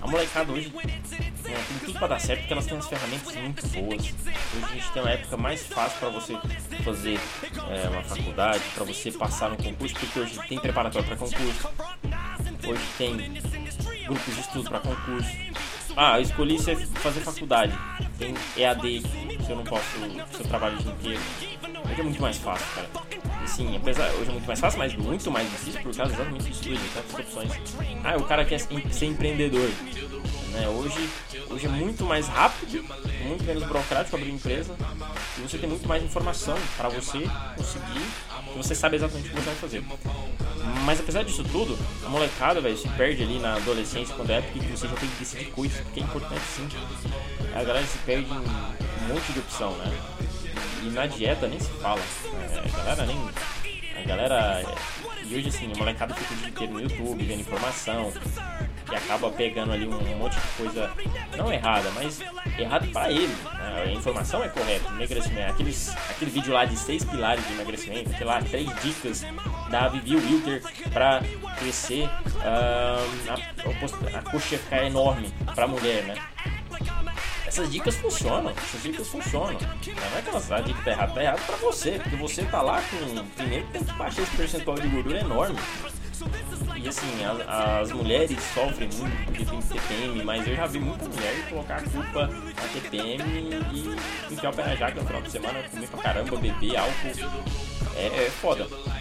a molecada hoje né, tem tudo pra dar certo porque elas têm umas ferramentas muito boas. Hoje a gente tem uma época mais fácil para você fazer é, uma faculdade, para você passar no concurso, porque hoje tem preparatório para concurso, hoje tem grupos de estudo para concurso. Ah, eu escolhi fazer faculdade, tem EAD, se eu não posso, se eu trabalho o dia inteiro. Hoje é muito mais fácil, cara. E sim, apesar, hoje é muito mais fácil, mas muito mais difícil por causa exatamente disso de tantas opções. Ah, o cara quer ser empreendedor. Né? Hoje, hoje é muito mais rápido, muito menos burocrático abrir empresa e você tem muito mais informação para você conseguir, que você sabe exatamente o que você vai fazer. Mas apesar disso tudo, a molecada, velho, se perde ali na adolescência quando é porque você já tem que decidir coisas, que é importante sim. A galera se perde em um monte de opção, né? E na dieta nem se fala. É, a galera nem. A galera. E hoje assim, a molecada fica o dia inteiro no YouTube, vendo informação, e acaba pegando ali um, monte de coisa não errada, mas errado para ele. Né? A informação é correta, emagrecimento. Aqueles, aquele vídeo lá de seis pilares de emagrecimento, aquele lá, três dicas da Vivi Wilter para crescer uh, a, a coxa ficar enorme para mulher, né? Essas dicas funcionam, essas dicas funcionam. Não é que elas, a dica tá errada, tá errado pra você, porque você tá lá com. Primeiro tem que baixar esse percentual de gordura enorme. E assim, as, as, mulheres sofrem muito porque tem TPM, mas eu já vi muita mulher colocar a culpa na TPM e enfiar o pé na jaca no final de semana, comer pra caramba, beber álcool. É, é foda.